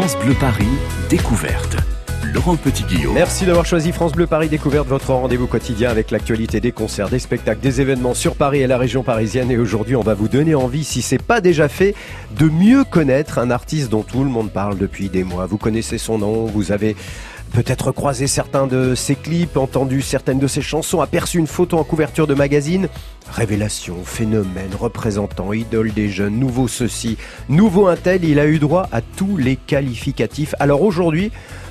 France Bleu Paris, découverte. Laurent Petit-Guillaume. Merci d'avoir choisi France Bleu Paris Découverte, votre rendez-vous quotidien avec l'actualité des concerts, des spectacles, des événements sur Paris et la région parisienne. Et aujourd'hui, on va vous donner envie, si c'est pas déjà fait, de mieux connaître un artiste dont tout le monde parle depuis des mois. Vous connaissez son nom, vous avez peut-être croisé certains de ses clips, entendu certaines de ses chansons, aperçu une photo en couverture de magazine. Révélation, phénomène, représentant, idole des jeunes, nouveau ceci, nouveau un tel, il a eu droit à tous les qualificatifs. Alors aujourd'hui,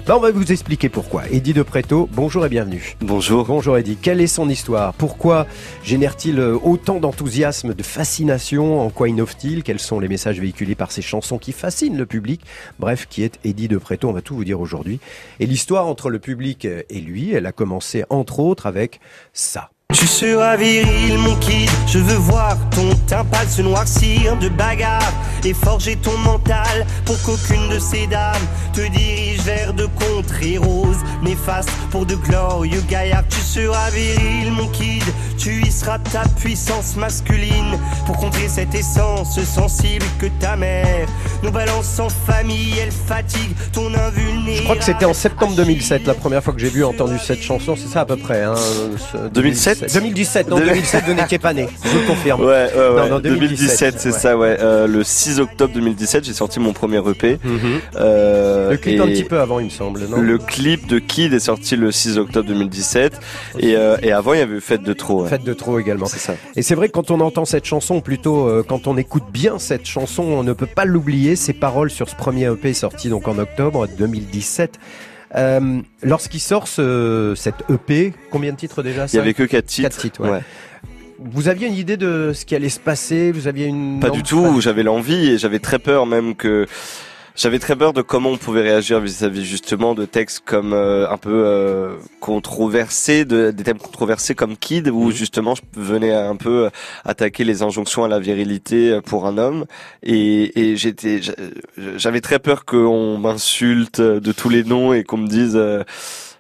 bah on va vous expliquer pourquoi. Eddie de Préto, bonjour et bienvenue. Bonjour. Bonjour Eddie, quelle est son histoire? Pourquoi génère-t-il autant d'enthousiasme, de fascination? En quoi innove-t-il? Quels sont les messages véhiculés par ses chansons qui fascinent le public? Bref, qui est Eddie de Préto On va tout vous dire aujourd'hui. Et l'histoire entre le public et lui, elle a commencé entre autres avec ça. Tu seras viril, mon kid. Je veux voir ton teint pâle se noircir de bagarre et forger ton mental pour qu'aucune de ces dames te dirige vers de contrées roses néfastes pour de glorieux gaillards. Tu seras viril, mon kid. Tu y seras ta puissance masculine pour contrer cette essence sensible que ta mère nous balance en famille. Elle fatigue ton invulnérable. Je crois que c'était en septembre 2007, la première fois que j'ai vu entendu cette chanson. C'est ça à peu près. Hein, ce- 2007 2017, non, 2007, vous n'étiez pas né. Je vous le confirme. Ouais, ouais, ouais. Non, non, 2017, c'est ouais. ça, ouais. Euh, le 6 octobre 2017, j'ai sorti mon premier EP. Mhm. Euh, Le clip et un petit peu avant, il me semble, non? Le clip de Kid est sorti le 6 octobre 2017. Et, euh, et avant, il y avait eu Fête de trop. Fête de trop également. C'est ça. Et c'est vrai que quand on entend cette chanson, plutôt euh, quand on écoute bien cette chanson, on ne peut pas l'oublier. Ses paroles sur ce premier EP sorti donc en octobre 2017. Euh, Lorsqu'il sort ce, cette EP, combien de titres déjà Il y avait que 4 titres. Quatre titres, ouais. Vous aviez une idée de ce qui allait se passer? Vous aviez une Pas du tout, j'avais l'envie et j'avais très peur même que j'avais très peur de comment on pouvait réagir vis-à-vis justement de textes comme euh, un peu euh, controversés, de, des thèmes controversés comme Kid, où Mhm. justement je venais un peu euh, attaquer les injonctions à la virilité euh, pour un homme, et, et j'étais, j'a- j'avais très peur qu'on m'insulte de tous les noms et qu'on me dise euh,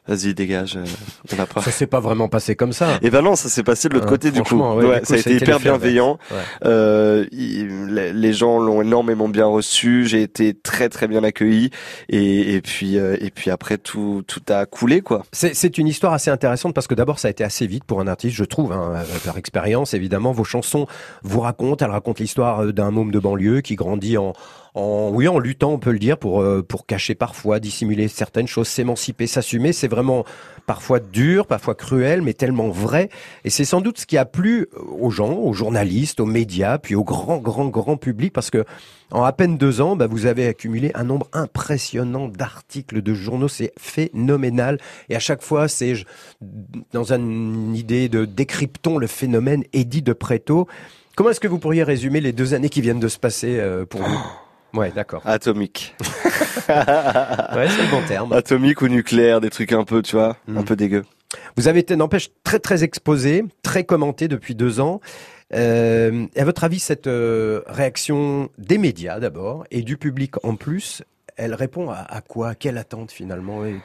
vas-y dégage, euh, on n'a pas. Ça s'est pas vraiment passé comme ça. Et ben non, ça s'est passé de l'autre Ah, côté du coup. ouais, du coup, ça a été hyper bienveillant. Ouais. Euh, il- les gens l'ont énormément bien reçu. J'ai été très très bien accueilli. Et, et puis euh, et puis après tout tout a coulé quoi. C'est c'est une histoire assez intéressante parce que d'abord ça a été assez vite pour un artiste, je trouve, hein, euh, par expérience évidemment. Vos chansons vous racontent, elles racontent l'histoire euh, d'un môme de banlieue qui grandit en, en oui en luttant, on peut le dire, pour euh, pour cacher parfois, dissimuler certaines choses, s'émanciper, s'assumer. C'est vraiment parfois dur, parfois cruel, mais tellement vrai. Et c'est sans doute ce qui a plu aux gens, aux journalistes, aux médias, puis au grand grand grand public parce que en à peine deux ans, bah, vous avez accumulé un nombre impressionnant d'articles de journaux. C'est phénoménal. Et à chaque fois, c'est dans une idée de décryptons le phénomène Eddie de Préto. Comment est-ce que vous pourriez résumer les deux années qui viennent de se passer euh, pour vous? Ouais, d'accord. Atomique. Ouais, c'est le bon terme. Atomique ou nucléaire, des trucs un peu, tu vois, Mm. un peu dégueu. Vous avez été, n'empêche, très très exposé, très commenté depuis deux ans. Euh, à votre avis, cette euh, réaction des médias d'abord et du public en plus, elle répond à, à quoi? Quelle attente finalement? Et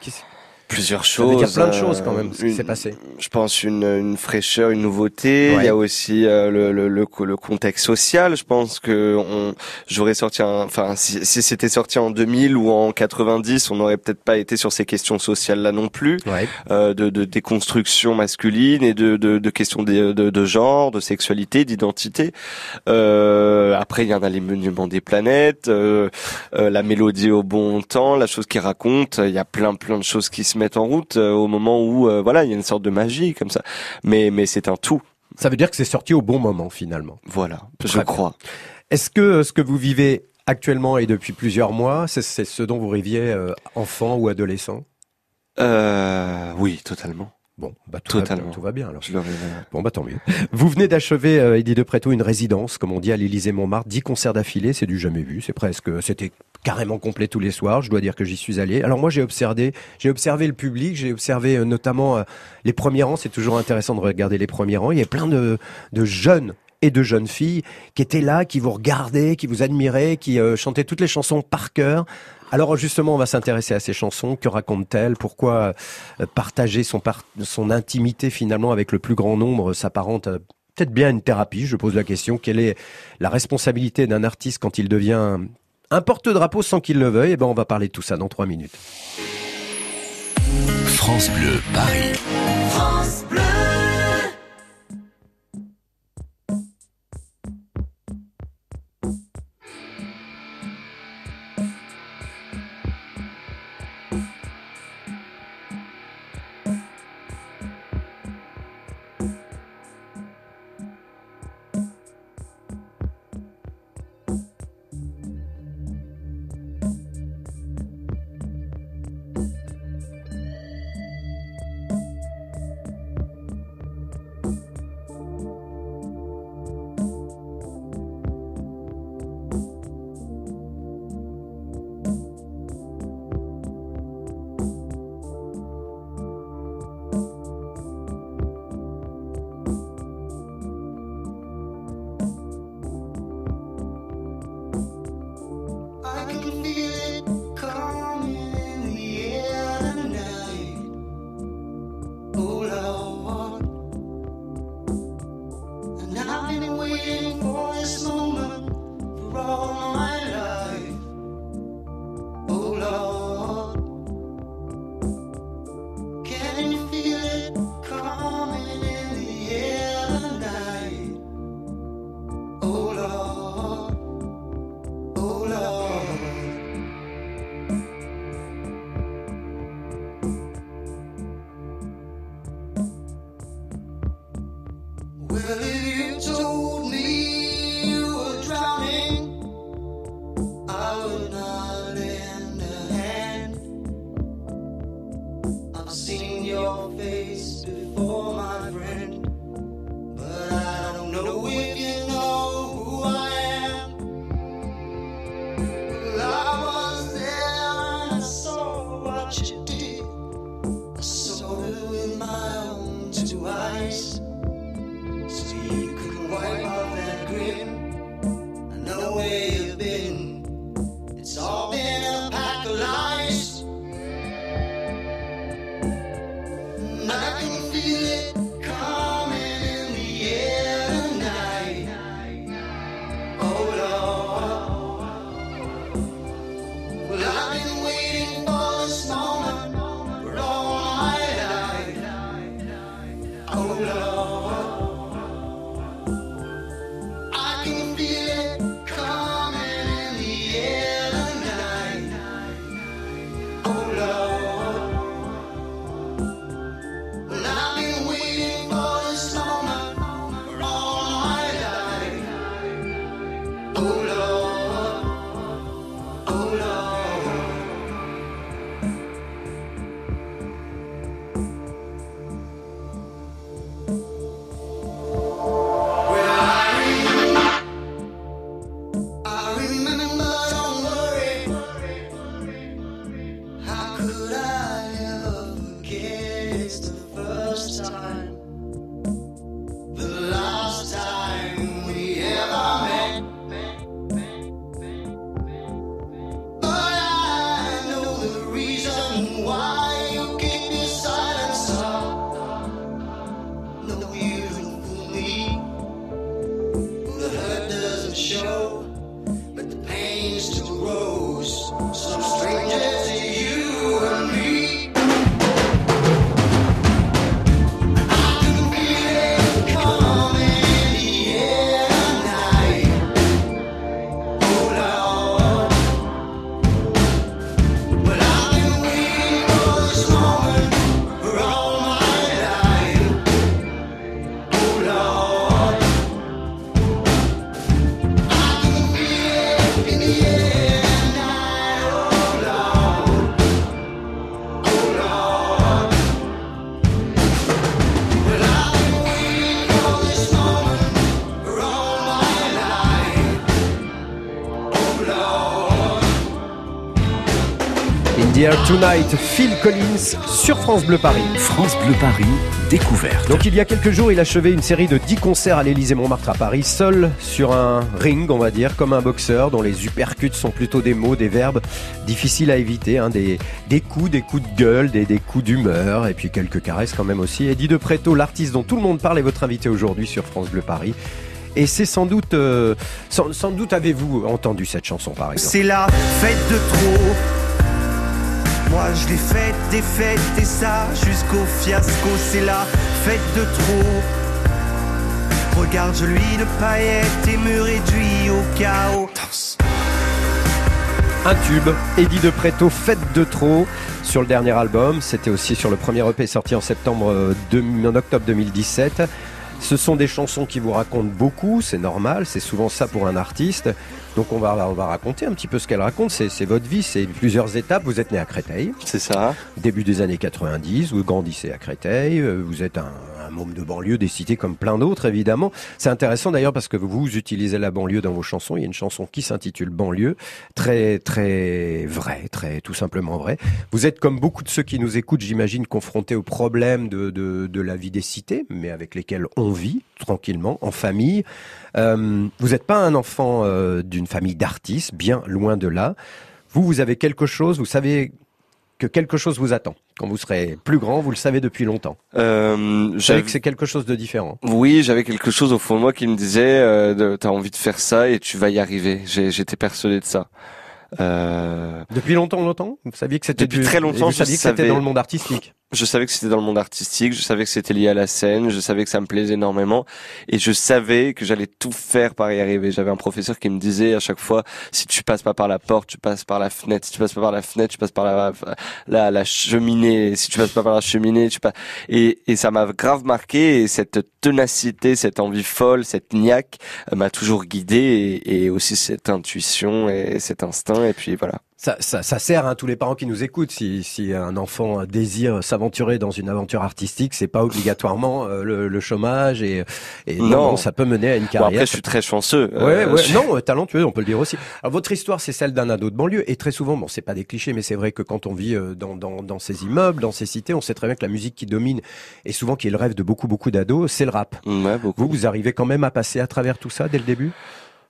Plusieurs Ça veut choses. dire plein de choses quand même, ce qui s'est passé. Je pense une, une fraîcheur, une nouveauté. Ouais. Il y a aussi euh, le, le, le, le contexte social. Je pense que on, j'aurais sorti un, enfin, si, si c'était sorti en 2000 ou en 90, on n'aurait peut-être pas été sur ces questions sociales là non plus, Ouais. euh, de, de déconstruction masculine et de, de, de questions de, de, de genre, de sexualité, d'identité. Euh, après, il y en a les monuments des planètes, euh, euh, la mélodie au bon temps, la chose qui raconte. Il y a plein plein de choses qui se mettent en route euh, au moment où euh, voilà, il y a une sorte de magie comme ça. Mais mais c'est un tout. Ça veut dire que c'est sorti au bon moment finalement. Voilà, je bien. crois. Est-ce que euh, ce que vous vivez actuellement et depuis plusieurs mois, c'est c'est ce dont vous rêviez euh, enfant ou adolescent? Euh, oui, totalement. Bon, bah, tout, va Totalement. tout va bien alors. Je rêvais. Bon, bah tant mieux. Vous venez d'achever, euh, Eddie de Préto, une résidence, comme on dit, à l'Élysée Montmartre. 10 concerts d'affilée, c'est du jamais vu. C'est presque, c'était carrément complet tous les soirs. Je dois dire que j'y suis allé. Alors moi, j'ai observé, j'ai observé le public, j'ai observé euh, notamment euh, les premiers rangs. C'est toujours intéressant de regarder les premiers rangs. Il y a plein de, de jeunes et de jeunes filles qui étaient là, qui vous regardaient, qui vous admiraient, qui euh, chantaient toutes les chansons par cœur. Alors justement, on va s'intéresser à ces chansons. Que racontent-elles Pourquoi euh, partager son, intimité finalement avec le plus grand nombre s'apparente euh, peut-être bien à une thérapie? Je pose la question. Quelle est la responsabilité d'un artiste quand il devient un porte-drapeau sans qu'il le veuille? Et ben, on va parler de tout ça dans trois minutes. France Bleu Paris. Tonight, Phil Collins sur France Bleu Paris. France Bleu Paris, découverte. Donc il y a quelques jours, il achevait une série de 10 concerts à l'Elysée Montmartre à Paris, seul sur un ring, on va dire, comme un boxeur, dont les uppercuts sont plutôt des mots, des verbes difficiles à éviter, hein, des, coups, des coups de gueule, des, coups d'humeur, et puis quelques caresses quand même aussi. Eddie De Preto, l'artiste dont tout le monde parle, est votre invité aujourd'hui sur France Bleu Paris. Et c'est sans doute, euh, sans, sans doute avez-vous entendu cette chanson par exemple. C'est la fête de trop je l'ai faite, des fêtes et ça jusqu'au fiasco. C'est la fête de trop. Regarde, je lui de paillettes et me réduis au chaos. Un tube, Eddie de Preto, Fête de trop, sur le dernier album. C'était aussi sur le premier EP sorti en septembre, euh, en octobre 2017. Ce sont des chansons qui vous racontent beaucoup, c'est normal, c'est souvent ça pour un artiste. Donc on va, on va raconter un petit peu ce qu'elle raconte, c'est votre vie, c'est plusieurs étapes. Vous êtes né à Créteil, C'est ça. début des années 90, vous grandissez à Créteil, euh, vous êtes un, un môme de banlieue des cités comme plein d'autres évidemment. C'est intéressant d'ailleurs parce que vous utilisez la banlieue dans vos chansons. Il y a une chanson qui s'intitule Banlieue, très très vrai, très tout simplement vrai. Vous êtes comme beaucoup de ceux qui nous écoutent, j'imagine, confrontés aux problèmes de, de, de la vie des cités, mais avec lesquels on vit tranquillement, en famille. Euh, vous n'êtes pas un enfant euh, d'une famille d'artistes, bien loin de là. Vous, vous avez quelque chose, vous savez que quelque chose vous attend. Quand vous serez plus grand, vous le savez depuis longtemps. Euh, Vous savez que c'est quelque chose de différent. Oui, j'avais quelque chose au fond de moi qui me disait euh, t'as envie de faire ça et tu vas y arriver. J'étais persuadé de ça. Euh, Depuis longtemps, longtemps? Vous saviez que c'était Depuis du- très longtemps, Vous saviez que c'était dans le monde artistique? Je savais que c'était dans le monde artistique, je savais que c'était lié à la scène, je savais que ça me plaisait énormément et je savais que j'allais tout faire pour y arriver. J'avais un professeur qui me disait à chaque fois si tu passes pas par la porte, tu passes par la fenêtre, si tu passes pas par la fenêtre, tu passes par la la, la cheminée, si tu passes pas par la cheminée, tu passes et, et ça m'a grave marqué et cette ténacité, cette envie folle, cette niaque euh, m'a toujours guidé et, et aussi cette intuition et cet instinct et puis voilà. Ça, ça, ça sert à tous les parents qui nous écoutent. Si, si un enfant désire s'aventurer dans une aventure artistique, c'est pas obligatoirement euh, le, le chômage et, et non. Non. ça peut mener à une Bon, carrière. après je suis très chanceux. Ouais, Euh, ouais, je- non, euh, talentueux, on peut le dire aussi. Alors votre histoire, c'est celle d'un ado de banlieue, et très souvent, bon, c'est pas des clichés, mais c'est vrai que quand on vit euh, dans, dans, dans ces immeubles, dans ces cités, on sait très bien que la musique qui domine, et souvent qui est le rêve de beaucoup, beaucoup d'ados, c'est le rap. Ouais. Vous, vous arrivez quand même à passer à travers tout ça dès le début?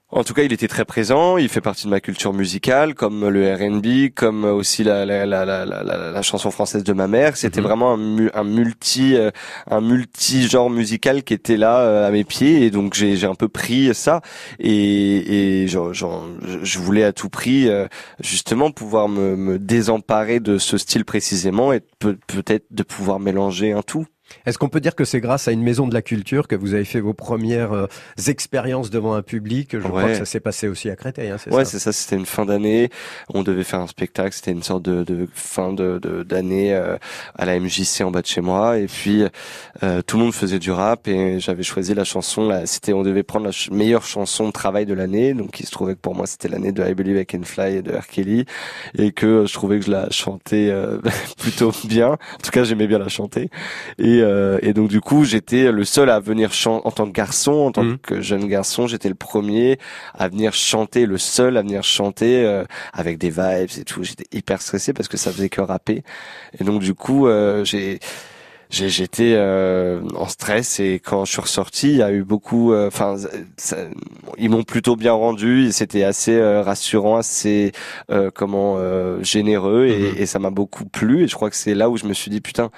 En tout cas, il était très présent. Il fait partie de ma culture musicale, comme le R&B, comme aussi la, la, la, la, la, la- la chanson française de ma mère. C'était Mhm. vraiment un, un multi, euh, un multi genre musical qui était là euh, à mes pieds, et donc j'ai un peu pris ça. Et, et je- voulais à tout prix euh, justement pouvoir me, me désemparer de ce style précisément et peut- peut-être de pouvoir mélanger un tout. Est-ce qu'on peut dire que c'est grâce à une maison de la culture que vous avez fait vos premières euh, expériences devant un public? Je crois Ouais. que ça s'est passé aussi à Créteil, hein, c'est Ouais, c'est ça. C'était une fin d'année. On devait faire un spectacle. C'était une sorte de, de fin de de- d'année euh, à la MJC en bas de chez moi. Et puis euh, tout le monde faisait du rap et j'avais choisi la chanson. Là, c'était on devait prendre la ch- meilleure chanson de travail de l'année. Donc il se trouvait que pour moi c'était l'année de I Believe I Can Fly et de R. Kelly et que je trouvais que je la chantais euh, plutôt bien. En tout cas, j'aimais bien la chanter. Et euh, et donc du coup, j'étais le seul à venir chanter en tant que garçon, en tant Mhm. que jeune garçon. J'étais le premier à venir chanter, le seul à venir chanter euh, avec des vibes et tout. J'étais hyper stressé parce que ça faisait que rapper. Et donc du coup, euh, j'ai j'ai- j'étais euh, en stress et quand je suis ressorti, il y a eu beaucoup. euh, Enfin, ça- ils m'ont plutôt bien rendu. et C'était assez euh, rassurant, assez euh, comment euh, généreux et, Mhm. et ça m'a beaucoup plu. Et je crois que c'est là où je me suis dit putain.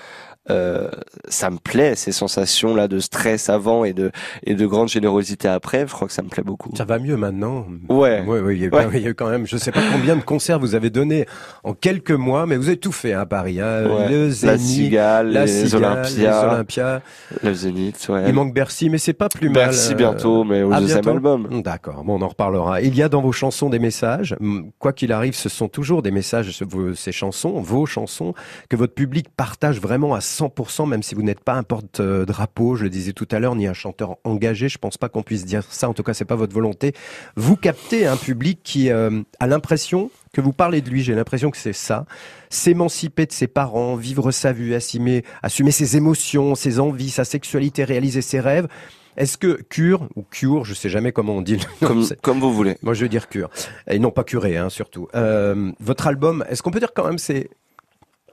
Euh, ça me plaît ces sensations là de stress avant et de et de grande générosité après je crois que ça me plaît beaucoup Ça va mieux maintenant ouais Ouais, ouais, il y, a eu, Ouais. il y a eu quand même, je sais pas combien de concerts vous avez donné en quelques mois, mais vous avez tout fait hein, à Paris. Hein, Ouais. Le la Zénith, cigale la les Cigale, Olympias les Olympias. le Zénith ouais Il manque Bercy, mais c'est pas plus mal. merci euh, bientôt mais au deuxième album D'accord, bon, on en reparlera. Il y a dans vos chansons des messages. Quoi qu'il arrive, ce sont toujours des messages, ces chansons, vos chansons, que votre public partage vraiment à 100%, même si vous n'êtes pas un porte-drapeau, je le disais tout à l'heure, ni un chanteur engagé. Je pense pas qu'on puisse dire ça. En tout cas, c'est pas votre volonté. Vous captez un public qui euh, a l'impression que vous parlez de lui. J'ai l'impression que c'est ça. S'émanciper de ses parents, vivre sa vie, assumer, assumer ses émotions, ses envies, sa sexualité, réaliser ses rêves. Est-ce que cure ou cure, je sais jamais comment on dit. le nom, comme comme vous voulez moi, je veux dire cure. Et non pas curé, hein, surtout. Euh, votre album, est-ce qu'on peut dire quand même c'est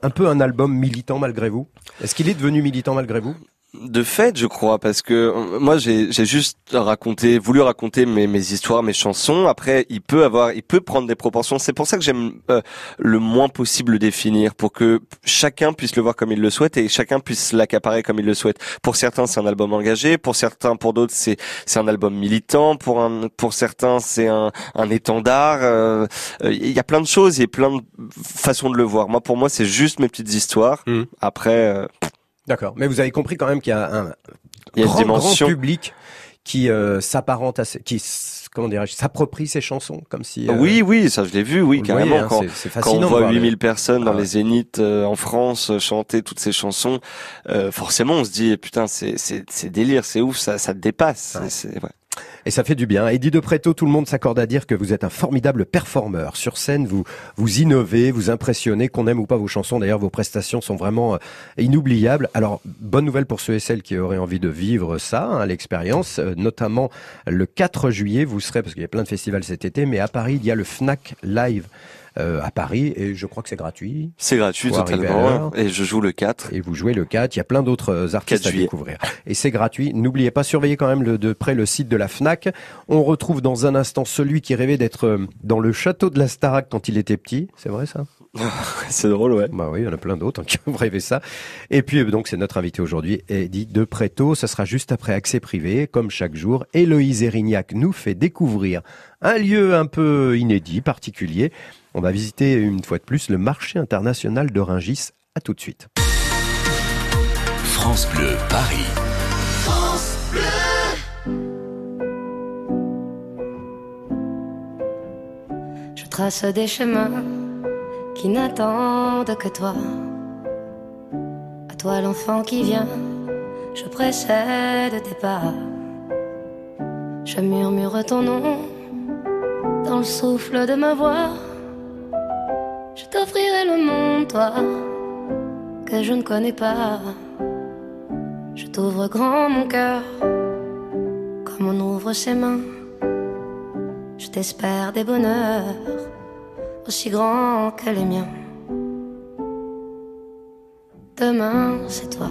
un peu un album militant malgré vous? Est-ce qu'il est devenu militant malgré vous? De fait, je crois, parce que euh, moi j'ai juste raconté, voulu raconter mes, mes histoires, mes chansons. Après, il peut avoir, il peut prendre des proportions. C'est pour ça que j'aime euh, le moins possible le définir, pour que chacun puisse le voir comme il le souhaite et chacun puisse l'accaparer comme il le souhaite. Pour certains, c'est un album engagé. Pour certains, pour d'autres, c'est c'est un album militant. Pour un, pour certains, c'est un un étendard. Euh, euh, Il y a plein de choses, il y a plein de façons de le voir. Moi, pour moi, c'est juste mes petites histoires. Mm. Après, euh, D'accord. Mais vous avez compris quand même qu'il y a un il y a une grand, dimension. grand public qui euh, s'apparente à, ces- qui comment dirais-je, s'approprie ses chansons comme si. euh, Oui, oui, ça je l'ai vu, oui, carrément. voyez, hein, quand, fascinant. on voit voir les- 8000 personnes dans Ah ouais. les zéniths euh, en France chanter toutes ces chansons, forcément on se dit eh, putain c'est c'est c'est délire, c'est ouf, ça ça te dépasse. C'est- ouais. Et ça fait du bien. Eddie de Preto, tout le monde s'accorde à dire que vous êtes un formidable performeur. Sur scène, vous, vous innovez, vous impressionnez, qu'on aime ou pas vos chansons. D'ailleurs, vos prestations sont vraiment euh, inoubliables. Alors, bonne nouvelle pour ceux et celles qui auraient envie de vivre ça, hein, l'expérience. Euh, notamment, le 4 juillet, vous serez, parce qu'il y a plein de festivals cet été, mais à Paris, il y a le FNAC Live euh, à Paris. Et je crois que c'est gratuit. C'est gratuit totalement. Et je joue le 4. Et vous jouez le 4. Il y a plein d'autres euh, artistes 4 à découvrir. Et c'est gratuit. N'oubliez pas, surveillez quand même le- de près le site de la FNAC. On retrouve dans un instant celui qui rêvait d'être euh, dans le château de la Starac quand il était petit. C'est vrai ça? C'est drôle, ouais. Bah oui, il y en a plein d'autres hein, qui ont rêvé ça. Et puis euh, donc c'est notre invité aujourd'hui, Eddie de Préto. Ça sera juste après Accès Privé, comme chaque jour. Héloïse Erignac nous fait découvrir un lieu un peu inédit, particulier. On va visiter une fois de plus le marché international de Ringis. À tout de suite. France Bleu Paris. Je trace des chemins qui n'attendent que toi. À toi l'enfant qui vient, je précède tes pas. Je murmure ton nom dans le souffle de ma voix. Je t'offrirai le monde, toi, que je ne connais pas. Je t'ouvre grand mon cœur, comme on ouvre ses mains. Je t'espère des bonheurs aussi grands que les miens. Demain, c'est toi.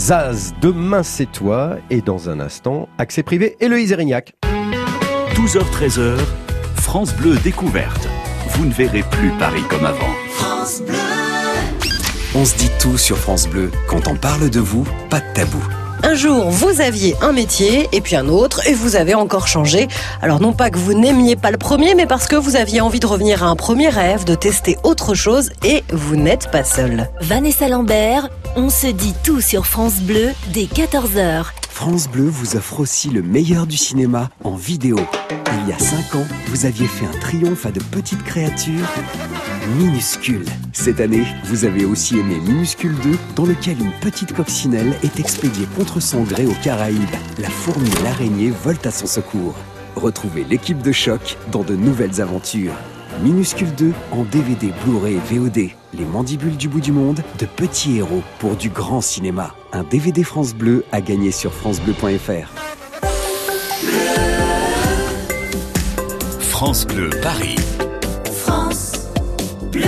Zaz, demain c'est toi. Et dans un instant, accès privé, Héloïse Erignac. 12h-13h, France Bleu découverte. Vous ne verrez plus Paris comme avant. On se dit tout sur France Bleu. Quand on parle de vous, pas de tabou. Un jour, vous aviez un métier et puis un autre et vous avez encore changé. Alors non pas que vous n'aimiez pas le premier, mais parce que vous aviez envie de revenir à un premier rêve, de tester autre chose et vous n'êtes pas seul. Vanessa Lambert, on se dit tout sur France Bleu dès 14h. France Bleu vous offre aussi le meilleur du cinéma en vidéo. Il y a 5 ans, vous aviez fait un triomphe à de petites créatures minuscule. Cette année, vous avez aussi aimé Minuscule 2, dans lequel une petite coccinelle est expédiée contre son gré aux Caraïbes. La fourmi et l'araignée volent à son secours. Retrouvez l'équipe de choc dans de nouvelles aventures. Minuscule 2 en DVD, Blu-ray VOD. Les mandibules du bout du monde, de petits héros pour du grand cinéma. Un DVD France Bleu à gagner sur francebleu.fr. France Bleu Paris. Bleu.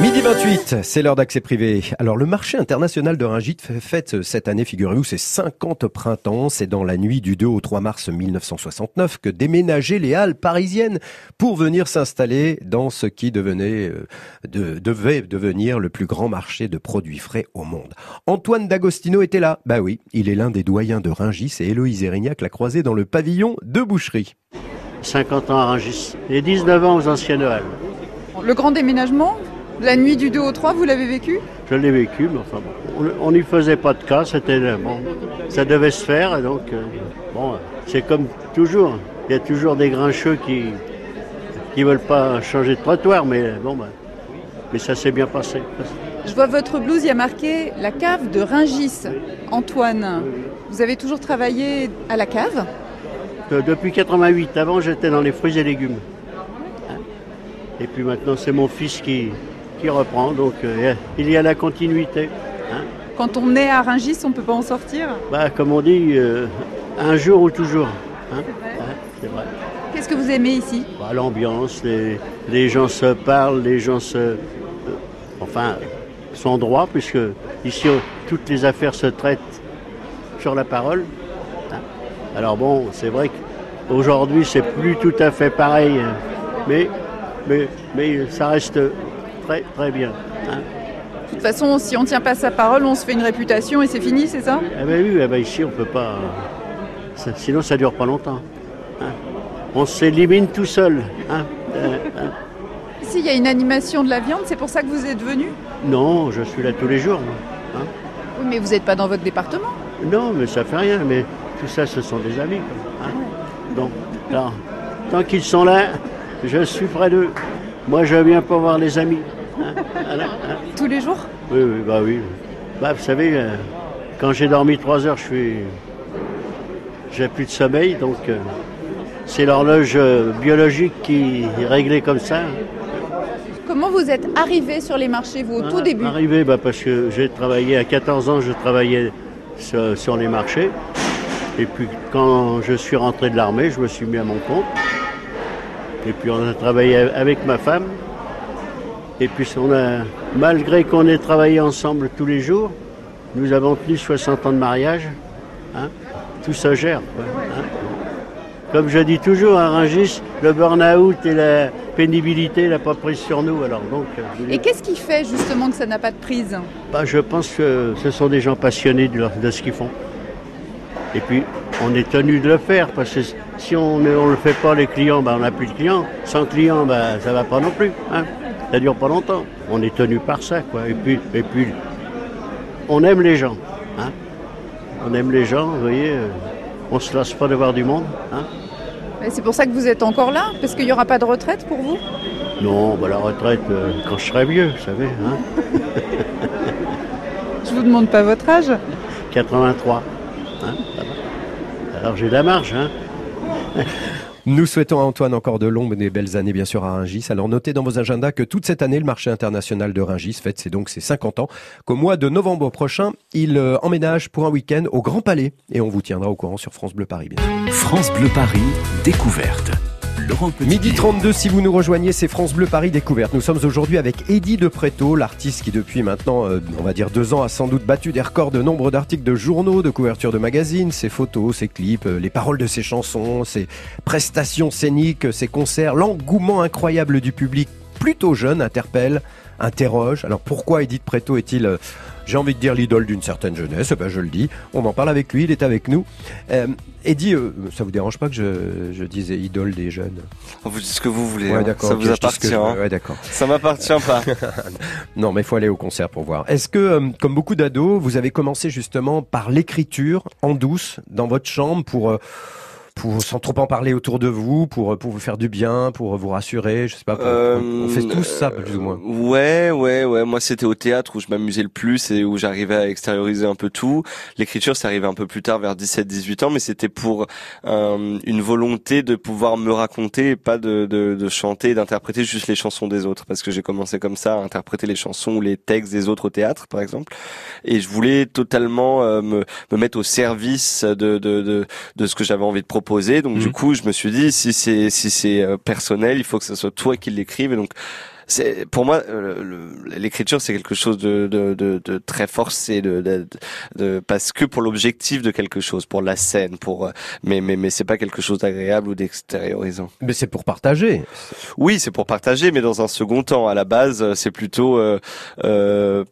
Midi 28, c'est l'heure d'accès privé. Alors le marché international de Ringit fait- fête cette année, figurez-vous, ses 50 printemps. C'est dans la nuit du 2 au 3 mars 1969 que déménageaient les halles parisiennes pour venir s'installer dans ce qui devenait, euh, de- devait devenir le plus grand marché de produits frais au monde. Antoine D'Agostino était là. Bah oui, il est l'un des doyens de Ringis et Héloïse Erignac l'a croisé dans le pavillon de boucherie. 50 ans à Rungis et 19 ans aux anciennes halles. Le grand déménagement, la nuit du 2 au 3, vous l'avez vécu? Je l'ai vécu, mais enfin bon, on- n'y faisait pas de cas, c'était euh, bon, ça devait se faire, et donc euh, bon, euh, c'est comme toujours, il y a toujours des grincheux qui qui veulent pas changer de trottoir, mais bon, bah, mais ça s'est bien passé. Je vois votre blouse, il y a marqué la cave de Ringis. Antoine, vous avez toujours travaillé à la cave? De- depuis 88, avant j'étais dans les fruits et légumes. Et puis maintenant c'est mon fils qui qui reprend, donc euh, il y a la continuité. hein. Quand on est à Ringis, on ne peut pas en sortir? Bah, comme on dit, euh, un jour ou toujours. hein. C'est vrai. Qu'est-ce que vous aimez ici? Bah, L'ambiance, les, les gens se parlent, les gens se. euh, enfin, sont droits, puisque ici, toutes les affaires se traitent sur la parole. hein. Alors bon, c'est vrai qu'aujourd'hui, c'est plus tout à fait pareil, mais, mais, mais ça reste très, très bien. hein. De toute façon, si on ne tient pas sa parole, on se fait une réputation et c'est fini, c'est ça? Eh ben oui, eh ben ici on peut pas. ça- sinon ça dure pas longtemps. hein. On s'élimine tout seul. hein. Euh, hein. Ici, il y a une animation de la viande, c'est pour ça que vous êtes venu? Non, je suis là tous les jours. moi. Oui, mais vous n'êtes pas dans votre département. Non, mais ça fait rien. Mais tout ça, ce sont des amis. quoi, hein. Donc, alors, tant qu'ils sont là, je suis près d'eux. Moi, je viens pour voir les amis. hein. Hein. Tous les jours Oui, oui, bah oui. Bah, vous savez, euh, quand j'ai dormi trois heures, je suis. J'ai plus de sommeil, donc euh, c'est l'horloge euh, biologique qui est réglée comme ça. Comment vous êtes arrivé sur les marchés, vous, au tout Ah, début Arrivé, bah, parce que j'ai travaillé à 14 ans, je travaillais sur, sur les marchés. Et puis quand je suis rentré de l'armée, je me suis mis à mon compte. Et puis on a travaillé avec ma femme. Et puis on a, malgré qu'on ait travaillé ensemble tous les jours, nous avons tenu 60 ans de mariage. hein. Tout se gère. quoi, hein. Comme je dis toujours à Rungis, le burn-out et la pénibilité n'a pas prise sur nous. Alors donc, euh, Et qu'est-ce qui fait justement que ça n'a pas de prise? Bah, je pense que ce sont des gens passionnés de, leur- de ce qu'ils font. Et puis, on est tenu de le faire, parce que si on ne on le fait pas, les clients, bah, on n'a plus de clients. Sans clients, bah, ça va pas non plus. Hein. Ça dure pas longtemps. On est tenu par ça, quoi. Et puis, et puis on aime les gens. hein. On aime les gens, vous voyez. euh, on se lasse pas de voir du monde. hein. C'est pour ça que vous êtes encore là Parce qu'il n'y aura pas de retraite pour vous? Non, bah, la retraite, euh, quand je serai vieux, vous savez. Hein. Je vous demande pas votre âge 83. hein, ça va. Alors j'ai de la marge. Hein. Nous souhaitons à Antoine encore de longues et belles années, bien sûr, à Ringis. Alors, notez dans vos agendas que toute cette année, le marché international de Ringis fête c'est donc ses 50 ans, qu'au mois de novembre prochain, il euh, emménage pour un week-end au Grand Palais. Et on vous tiendra au courant sur France Bleu Paris, bien sûr. France Bleu Paris, découverte. Midi 32, si vous nous rejoignez, c'est France Bleu Paris Découverte. Nous sommes aujourd'hui avec Eddie de Préto, l'artiste qui depuis maintenant, euh, on va dire deux ans, a sans doute battu des records de nombre d'articles de journaux, de couvertures de magazines, ses photos, ses clips, euh, les paroles de ses chansons, ses prestations scéniques, ses concerts, l'engouement incroyable du public plutôt jeune interpelle, interroge. Alors pourquoi Eddie de Préto est-il, euh, j'ai envie de dire, l'idole d'une certaine jeunesse Eh ben, Je le dis, on en parle avec lui, il est avec nous. Euh, Eddie, euh, ça vous dérange pas que je, je dise idole des jeunes? Vous dites ce que vous voulez. Ouais, hein. d'accord. Ça vous appartient. je hein. Ouais, d'accord. Ça m'appartient pas. Non, mais il faut aller au concert pour voir. Est-ce que, euh, comme beaucoup d'ados, vous avez commencé justement par l'écriture en douce dans votre chambre pour euh, pour sans trop en parler autour de vous, pour pour vous faire du bien, pour vous rassurer, je sais pas. pour- Euh, on fait tous ça plus ou moins. Ouais, ouais, ouais. Moi, c'était au théâtre où je m'amusais le plus et où j'arrivais à extérioriser un peu tout. L'écriture, c'est arrivé un peu plus tard, vers 17-18 ans, mais c'était pour euh, une volonté de pouvoir me raconter et pas de, de, de chanter d'interpréter juste les chansons des autres. Parce que j'ai commencé comme ça à interpréter les chansons ou les textes des autres au théâtre, par exemple. Et je voulais totalement euh, me, me mettre au service de, de, de, de ce que j'avais envie de proposer. Donc, du Mhm. coup, je me suis dit, si c'est si c'est euh, personnel, il faut que ce soit toi qui l'écrive. Et donc, c'est pour moi euh, l'écriture c'est quelque chose de, de, de, de très forcé de, parce que pour l'objectif de quelque chose pour la scène pour euh, mais mais mais c'est pas quelque chose d'agréable ou d'extériorisant Mais c'est pour partager. oui c'est pour partager mais dans un second temps à la base c'est plutôt euh, euh,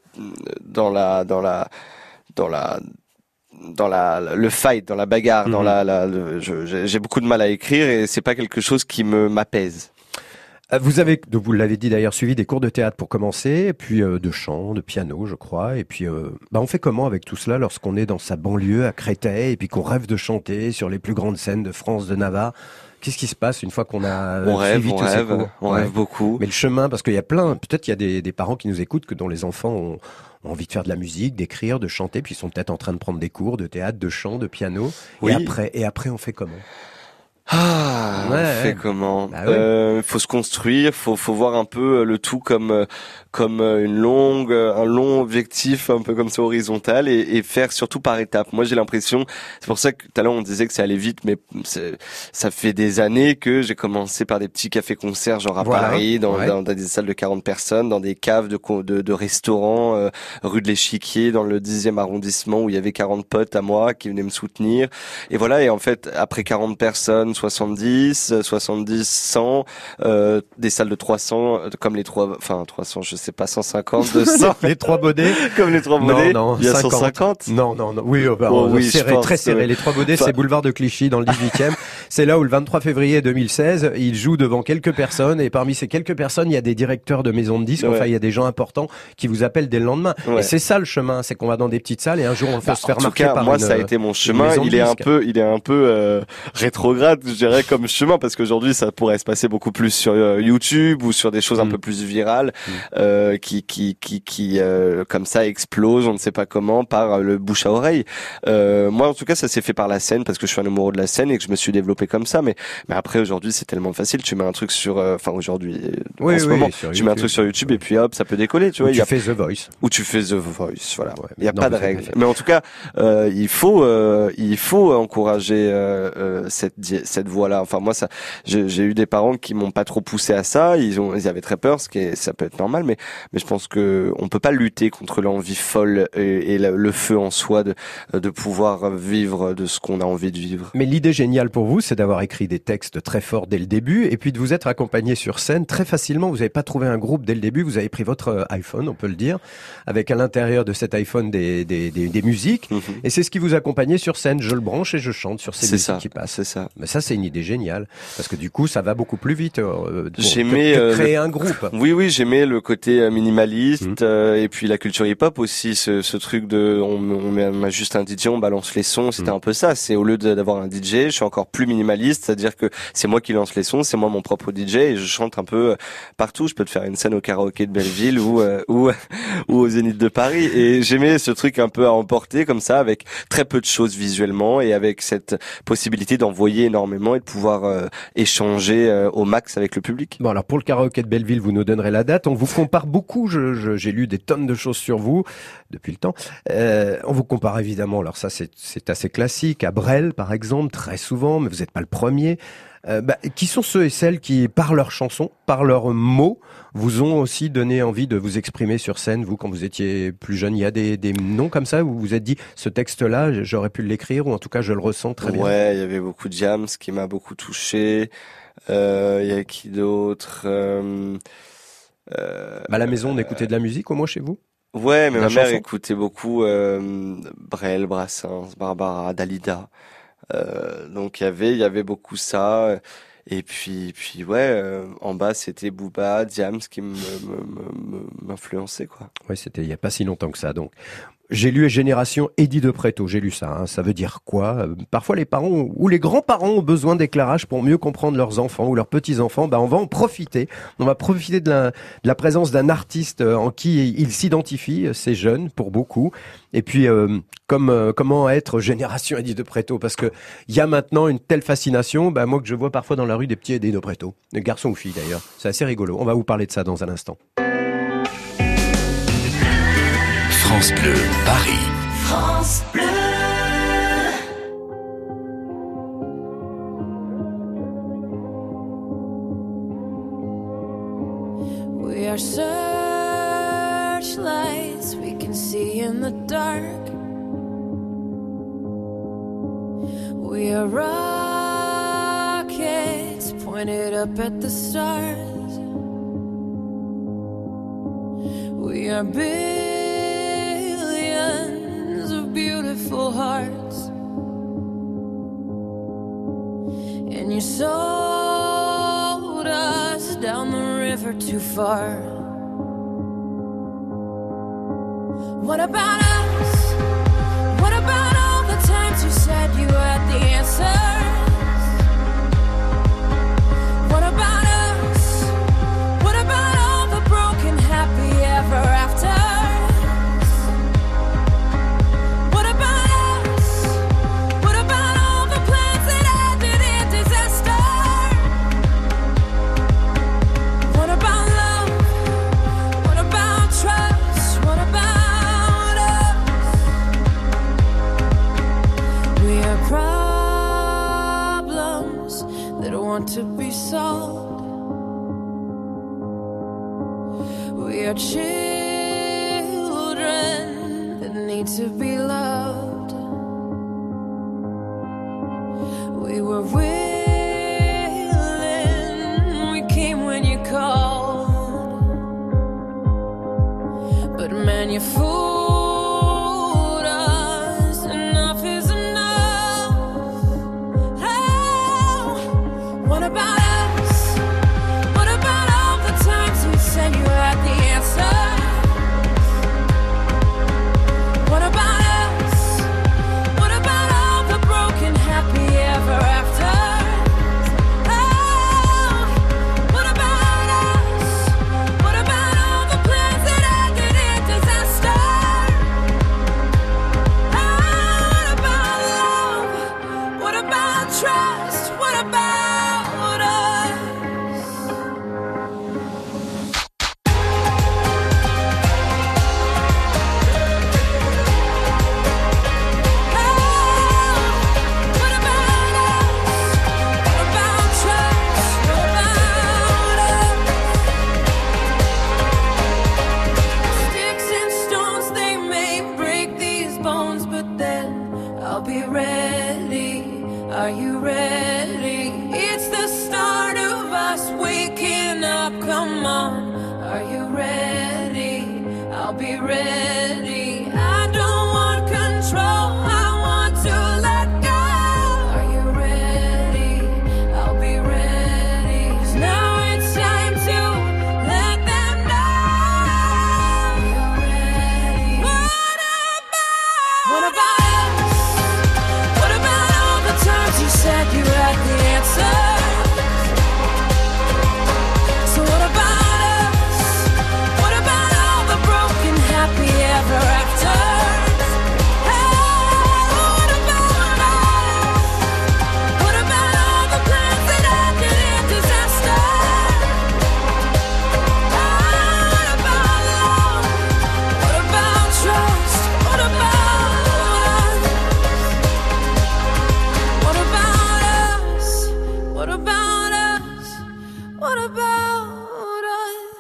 dans la dans la dans la dans la le fight dans la bagarre dans Mhm. la, j'ai beaucoup de mal à écrire et c'est pas quelque chose qui me m'apaise Euh, Vous avez, vous l'avez dit d'ailleurs, suivi des cours de théâtre pour commencer, puis euh, de chant, de piano, je crois. Et puis, euh, bah, on fait comment avec tout cela lorsqu'on est dans sa banlieue à Créteil, et puis qu'on rêve de chanter sur les plus grandes scènes de France, de Navarre Qu'est-ce qui se passe une fois qu'on a on rêve on rêve cours on rêve beaucoup Mais le chemin, parce qu'il y a plein, peut-être qu'il y a des, des parents qui nous écoutent, que dont les enfants ont, ont envie de faire de la musique, d'écrire, de chanter, puis ils sont peut-être en train de prendre des cours de théâtre, de chant, de piano. Oui. Et après, et après, on fait comment? Ah, Ouais, on fait ouais. comment Bah ouais. euh, Faut se construire, faut faut voir un peu euh, le tout comme euh, comme euh, une longue, un long objectif, un peu comme ça horizontal, et, et faire surtout par étapes. Moi, j'ai l'impression, c'est pour ça que tout à l'heure on disait que ça allait vite, mais ça fait des années que j'ai commencé par des petits cafés-concerts, genre à Voilà. Paris, dans, dans, dans des salles de 40 personnes, dans des caves de de, de restaurants, euh, rue de l'Échiquier, dans le 10e arrondissement, où il y avait 40 potes à moi qui venaient me soutenir. Et voilà, et en fait, après 40 personnes, 70, euh, 70, 100, euh, des salles de 300, euh, comme les trois, enfin 300, je sais pas, 150, 200, Les trois baudets comme les trois Non, mollets, non, il y a 50. 150. Non, non, non. Oui, euh, bah, Oh, oui, serré, très serré. Les Trois Enfin- c'est boulevard de Clichy, dans le 18e. c'est là où le 23 février 2016, il joue devant quelques personnes. Et parmi ces quelques personnes, il y a des directeurs de maisons de disques. Ouais. Enfin, il y a des gens importants qui vous appellent dès le lendemain. Ouais. Et c'est ça le chemin. C'est qu'on va dans des petites salles et un jour, on Bah, se faire en tout remarquer cas, par moi, une, ça a été mon chemin. Il est un peu, il est un peu euh, rétrograde, je dirais, comme chemin, parce qu'aujourd'hui, ça pourrait se passer beaucoup plus sur euh, YouTube ou sur des choses un Mm. peu plus virales, Mm. euh, qui, qui, qui, qui, euh, comme ça, explosent, on ne sait pas comment, par euh, le bouche à oreille. Euh, moi, en tout cas, ça s'est fait par la scène, parce que je suis un amoureux de la scène et que je me suis développé comme ça. Mais, mais après, aujourd'hui, c'est tellement facile. Tu mets un truc sur, enfin, aujourd'hui, Oui, en ce oui, moment, tu mets un truc sur YouTube et puis hop, ça peut décoller, tu vois. y tu a fais The Voice. où tu fais The Voice, voilà. Ouais, Il n'y a non, pas de règle. Mais en tout cas, euh, il faut, euh, il faut encourager cette di- cette voie-là. Enfin moi, ça, j'ai eu des parents qui m'ont pas trop poussé à ça. Ils ont, ils avaient très peur, ce qui est, ça peut être normal, mais mais je pense que on peut pas lutter contre l'envie folle et, et le, feu en soi de de pouvoir vivre de ce qu'on a envie de vivre. Mais l'idée géniale pour vous, c'est d'avoir écrit des textes très forts dès le début et puis de vous être accompagné sur scène très facilement. Vous n'avez pas trouvé un groupe dès le début, vous avez pris votre euh, iPhone, on peut le dire, avec à l'intérieur de cet iPhone des, des, des, des musiques. Mhm. Et c'est ce qui vous accompagnait sur scène. Je le branche et je chante sur ces musiques ça, qui passent. c'est ça. Mais ça, c'est une idée géniale. Parce que du coup, ça va beaucoup plus vite euh, J'aimais, euh, créer le- un groupe. Oui, oui, j'aimais le côté euh, minimaliste Mhm. euh, et puis la culture hip-hop aussi, ce, ce truc de on, on a juste un DJ, on balance les sons, c'était Mhm. un peu ça. C'est au lieu d'avoir un DJ, je suis encore plus minimaliste, c'est-à-dire que c'est moi qui lance les sons, c'est moi mon propre DJ et je chante un peu euh, partout. Je peux te faire une scène au karaoké de Belleville ou euh, ou ou au Zénith de Paris et j'aimais ce truc un peu à emporter comme ça avec très peu de choses visuellement et avec cette possibilité d'envoyer énormément et de pouvoir euh, échanger euh, au max avec le public. Bon, alors pour le karaoké de Belleville, vous nous donnerez la date. On vous compare beaucoup. je- je- J'ai lu des tonnes de choses sur vous depuis le temps. Euh, on vous compare évidemment, alors ça c'est c'est assez classique, à Brel par exemple, très souvent, mais vous n'êtes pas le premier. Euh, bah, qui sont ceux et celles qui, par leurs chansons, par leurs mots, vous ont aussi donné envie de vous exprimer sur scène, vous, quand vous étiez plus jeune Il y a des, des noms comme ça où vous vous êtes dit, ce texte-là, j'aurais pu l'écrire, ou en tout cas, je le ressens très bien? Ouais, il y avait beaucoup de Jams qui m'a beaucoup touché. Euh, Il y a qui d'autre? Euh, Bah, à la maison, on écoutait de la musique au moins chez vous? Ouais, mais la ma mère chanson? écoutait beaucoup Brel, Brassens, Barbara, Dalida. Euh, donc il y avait, il y avait beaucoup ça. Et puis, puis ouais, euh, en bas c'était Booba, Diams qui m'influençait quoi. Oui, c'était il y a pas si longtemps que ça. Donc, J'ai lu Génération Eddie de Préto, j'ai lu ça. hein. Ça veut dire quoi? Euh, Parfois les parents ou les grands-parents ont besoin d'éclairage pour mieux comprendre leurs enfants ou leurs petits-enfants. Ben, on va en profiter. On va profiter de la, présence d'un artiste euh, en qui ils s'identifient. C'est jeune pour beaucoup. Et puis, euh, comme euh, comment être Génération Eddie de Préto Parce que il y a maintenant une telle fascination. Ben, moi que je vois parfois dans la rue des petits Eddie de Préto, des garçons ou filles d'ailleurs. C'est assez rigolo. On va vous parler de ça dans un instant. France Bleu, Paris. France Bleu. We are searchlights we can see in the dark. We are rockets pointed up at the stars. We are billions beautiful hearts. And you sold us down the river too far. What about us? To be sold. We are children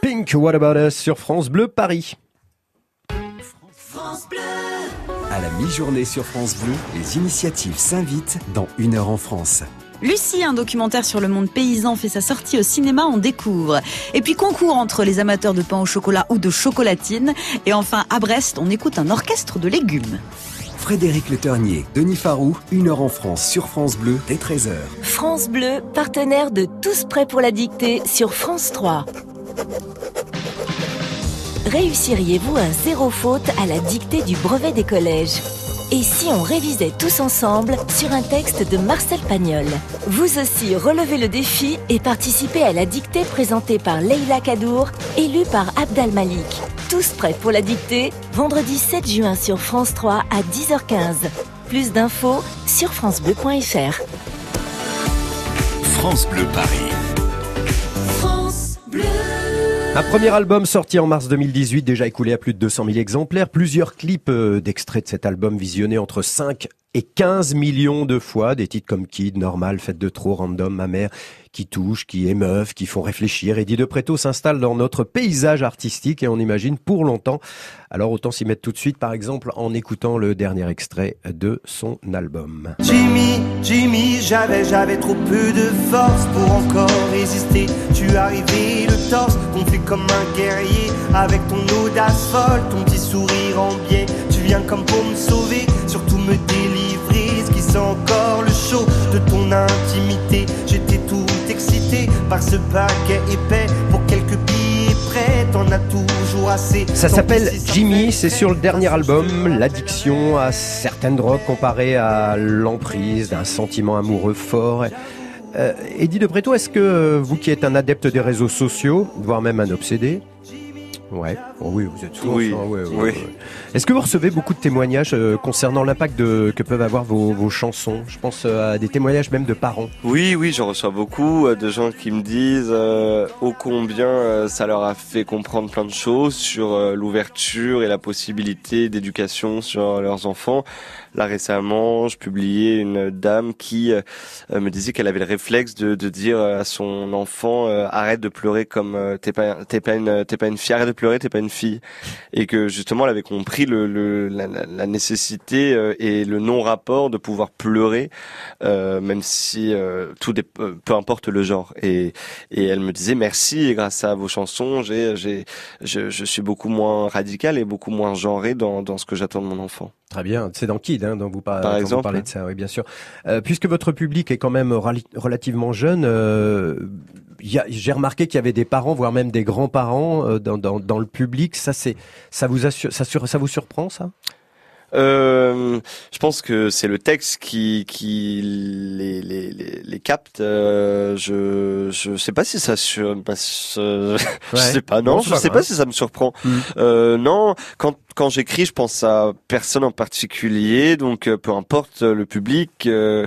Pink, What About Us sur France Bleu Paris. France Bleu. À la mi-journée sur France Bleu, les initiatives s'invitent dans Une heure en France. Lucie, un documentaire sur le monde paysan, fait sa sortie au cinéma, on découvre. Et puis concours entre les amateurs de pain au chocolat ou de chocolatine. Et enfin, à Brest, on écoute un orchestre de légumes. Frédéric Le Ternier, Denis Farou, Une heure en France sur France Bleu dès 13h. France Bleu, partenaire de Tous prêts pour la dictée sur France 3. Réussiriez-vous un zéro faute à la dictée du brevet des collèges? Et si on révisait tous ensemble sur un texte de Marcel Pagnol? Vous aussi relevez le défi et participez à la dictée présentée par Leila Kadour, élue par Abdal Malik. Tous prêts pour la dictée? Vendredi 7 juin sur France 3 à 10h15. Plus d'infos sur francebleu.fr. France Bleu Paris. Un premier album sorti en mars 2018, déjà écoulé à plus de 200 000 exemplaires. Plusieurs clips euh, d'extraits de cet album visionnés entre 5 et 15 millions de fois. Des titres comme Kid, Normal, Fête de trop, Random, Ma mère, qui touchent, qui émeuvent, qui font réfléchir. Eddie de Preto s'installe dans notre paysage artistique et on imagine pour longtemps. Alors autant s'y mettre tout de suite, par exemple, en écoutant le dernier extrait de son album. Jimmy, Jimmy, j'avais, j'avais trop peu de force pour encore résister. Tu arrivé le torse, gonflé comme un guerrier, avec ton audace folle, ton petit sourire en biais. Tu viens comme pour me sauver, surtout me délivrer. Ce qui sent encore le chaud de ton intimité. J'étais tout excité par ce paquet épais pour quelques billets prêts. T'en as toujours assez. Ça s'appelle Jimmy, c'est sur le dernier album, l'addiction à certaines drogues comparée à l'emprise d'un sentiment amoureux fort. Euh, Eddie de Preto, est-ce que vous qui êtes un adepte des réseaux sociaux, voire même un obsédé, Ouais. Oh oui, vous êtes souvent Oui, ouais, ouais, oui. ouais. Est-ce que vous recevez beaucoup de témoignages euh, concernant l'impact de- que peuvent avoir vos, vos chansons? Je pense euh, à des témoignages même de parents. Oui, oui, j'en reçois beaucoup euh, de gens qui me disent ô combien ça leur a fait comprendre plein de choses sur l'ouverture et la possibilité d'éducation sur leurs enfants. Là récemment, je publiais une dame qui euh, me disait qu'elle avait le réflexe de, de dire à son enfant euh, arrête de pleurer comme euh, t'es pas t'es pas une t'es pas une fille arrête de pleurer t'es pas une fille. Et que justement elle avait compris le, le la, la- nécessité et le non rapport de pouvoir pleurer euh, même si euh, tout peu importe le genre. Et et elle me disait merci grâce à vos chansons j'ai j'ai je, je suis beaucoup moins radical et beaucoup moins genré dans dans ce que j'attends de mon enfant Très bien, c'est dans Kid hein, dont vous, par- Par dont vous exemple, parlez de ça, oui bien sûr. Euh, puisque votre public est quand même rali- relativement jeune, euh, a- j'ai remarqué qu'il y avait des parents, voire même des grands-parents euh, dans, dans, dans le public. Ça, c'est, ça vous assure, ça, sur- ça vous surprend ça? Euh, je pense que c'est le texte qui qui les les les, les capte. Euh, je je sais pas si ça sur bah, je Ouais. sais pas non, je sais pas si ça me surprend. Mm. Euh, non, quand quand j'écris, je pense à personne en particulier, donc euh, peu importe le public. euh,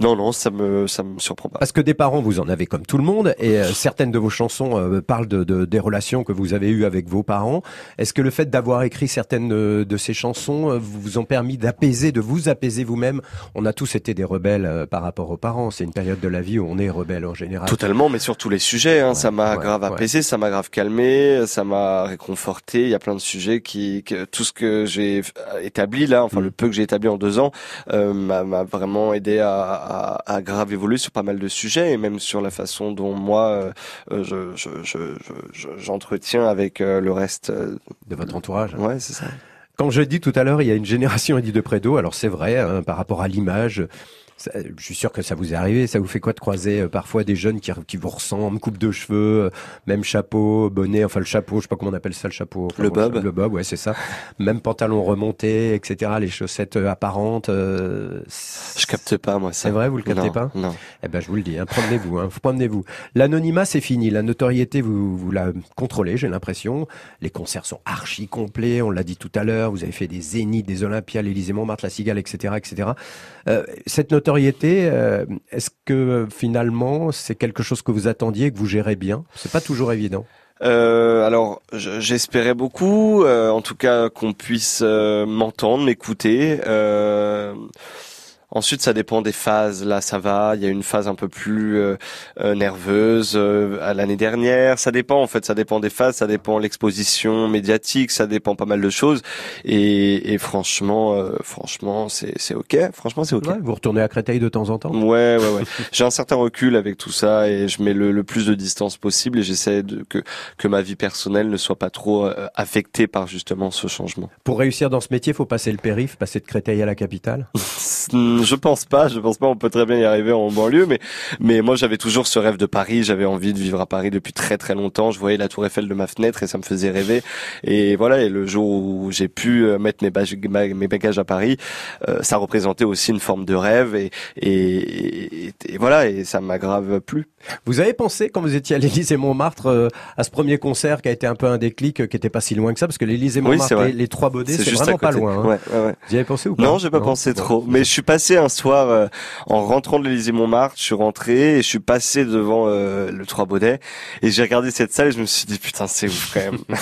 non non, ça me ça me surprend pas. Parce que des parents, vous en avez comme tout le monde, et euh, certaines de vos chansons euh, parlent de, de- des relations que vous avez eues avec vos parents. Est-ce que le fait d'avoir écrit certaines euh, de ces chansons euh, vous ont permis d'apaiser, de vous apaiser vous-même? On a tous été des rebelles euh, par rapport aux parents. C'est une période de la vie où on est rebelle en général. Totalement, mais sur tous les sujets. Hein, ça m'a ouais, grave ouais. apaisé, ça m'a grave calmé, ça m'a réconforté. Il y a plein de sujets qui, tout ce que j'ai euh, établi là, Mm. enfin le peu que j'ai établi en deux ans, euh, m'a vraiment aidé à, à, à grave évoluer sur pas mal de sujets et même sur la façon dont moi euh, euh, je je je je- je- j'entretiens avec euh, le reste euh, de votre entourage. Ouais, c'est ça. Quand je dis tout à l'heure, il y a une génération Eddie de Prédo, alors c'est vrai, hein, par rapport à l'image, ça- je suis sûr que ça vous est arrivé, ça vous fait quoi de croiser euh, parfois des jeunes qui, qui vous ressemblent, coupe de cheveux, euh, même chapeau, bonnet, enfin le chapeau, je sais pas comment on appelle ça le chapeau. Enfin, Le bob. Le bob, ouais c'est ça. même pantalon remonté, etc., les chaussettes euh, apparentes. euh, Je capte pas moi ça. c'est vrai, vous le captez Non, pas Non. Eh ben, je vous le dis, hein, promenez-vous, hein, promenez-vous. L'anonymat, c'est fini. La notoriété, vous, vous la contrôlez, j'ai l'impression. Les concerts sont archi complets. On l'a dit tout à l'heure. Vous avez fait des zéniths, des Olympias, l'Élysée Montmartre, la Cigale, etc., etc. Euh, cette notoriété, euh, est-ce que euh, finalement, c'est quelque chose que vous attendiez, que vous gérez bien? C'est pas toujours évident. Euh, alors, je- j'espérais beaucoup, en tout cas qu'on puisse m'entendre, m'écouter. Ensuite, ça dépend des phases. Là, ça va. Il y a une phase un peu plus euh, euh, nerveuse euh, à l'année dernière. Ça dépend en fait. Ça dépend des phases. Ça dépend l'exposition médiatique. Ça dépend pas mal de choses. Et, et franchement, euh, franchement, c'est c'est ok. Franchement, c'est ok. Ouais, vous retournez à Créteil de temps en temps Ouais, ouais, ouais. J'ai un certain recul avec tout ça et je mets le, le plus de distance possible et j'essaie de que que ma vie personnelle ne soit pas trop euh, affectée par justement ce changement. Pour réussir dans ce métier, faut passer le périph, passer de Créteil à la capitale. Je pense pas, je pense pas. On peut très bien y arriver en banlieue, mais mais moi j'avais toujours ce rêve de Paris. J'avais envie de vivre à Paris depuis très très longtemps. Je voyais la Tour Eiffel de ma fenêtre et ça me faisait rêver. Et voilà. Et le jour où j'ai pu euh, mettre mes bagages, mes bagages à Paris, euh, ça représentait aussi une forme de rêve et et, et- et voilà. Et ça m'a grave plu. Vous avez pensé, quand vous étiez à l'Élysée Montmartre, euh, à ce premier concert qui a été un peu un déclic, euh, qui était pas si loin que ça, parce que l'Élysée Oui, Montmartre, vrai. les, les trois baudets, c'est vraiment pas loin. hein. Ouais, ouais, ouais. Vous y avez pensé ou pas Non, j'ai pas pensé trop. Mais je suis passé un soir euh, en rentrant de l'Élysée Montmartre, je suis rentré et je suis passé devant euh, le Trois Baudets et j'ai regardé cette salle et je me suis dit putain c'est ouf quand même.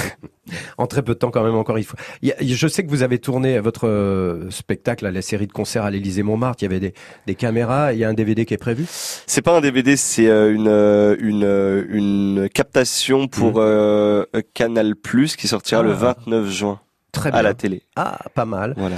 En très peu de temps quand même encore. Il faut. je sais que vous avez tourné votre euh, spectacle, à la série de concerts à l'Élysée Montmartre. Il y avait des, des caméras. Il y a un DVD qui est prévu? c'est pas un DVD, c'est une une une captation pour euh, Canal Plus qui sortira. Ah. le 29 juin Très bien. à la télé. Ah, pas mal. Voilà.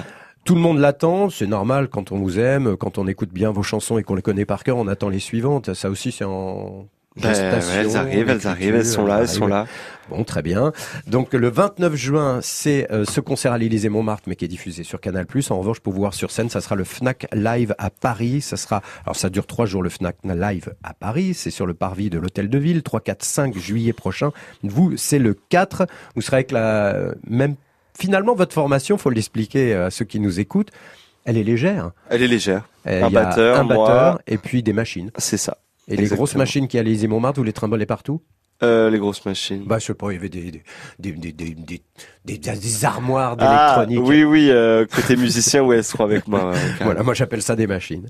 Tout le monde l'attend, c'est normal quand on vous aime, quand on écoute bien vos chansons et qu'on les connaît par cœur, on attend les suivantes. Ça aussi, c'est en Ben, elles arrivent, elles arrivent, elles sont là, elles sont là. Bon, très bien. Donc le 29 juin, c'est euh, ce concert à l'Élysée Montmartre, mais qui est diffusé sur Canal+. En revanche, pour vous voir sur scène, ça sera le Fnac Live à Paris. Ça sera, alors ça dure trois jours le Fnac Live à Paris. C'est sur le parvis de l'Hôtel de Ville, 3, 4, 5 juillet prochain. Vous, c'est le 4. Vous serez avec la même. Finalement, votre formation, faut l'expliquer à ceux qui nous écoutent. Elle est légère. Elle est légère. Euh, un batteur, un batteur moi. et puis des machines. C'est ça. Et les grosses machines qui l'Élysée Montmartre, vous les trimbalez partout? Euh, les grosses machines. Bah, je sais pas, il y avait des, des, des, des, des, des, armoires Ah, d'électronique. oui, oui, euh, côté musicien, ouais, seront avec moi. carrément. Voilà, moi j'appelle ça des machines.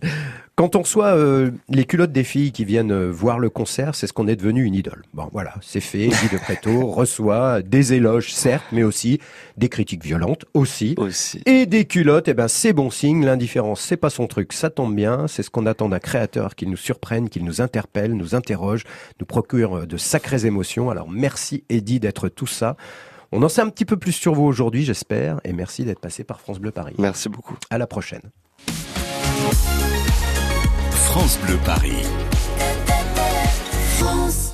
Quand on reçoit euh, les culottes des filles qui viennent euh, voir le concert, c'est ce qu'on est devenu une idole. Bon, voilà, c'est fait. Guy de Préto reçoit des éloges, certes, mais aussi des critiques violentes, aussi. Aussi. Et des culottes, eh ben c'est bon signe. L'indifférence, c'est pas son truc, ça tombe bien. C'est ce qu'on attend d'un créateur, qu'il nous surprenne, qu'il nous interpelle, nous interroge, nous procure euh, de sacrées émotions. Alors merci Eddie d'être tout ça. On en sait un petit peu plus sur vous aujourd'hui, j'espère, et merci d'être passé par France Bleu Paris. Merci beaucoup. À la prochaine. France Bleu Paris. France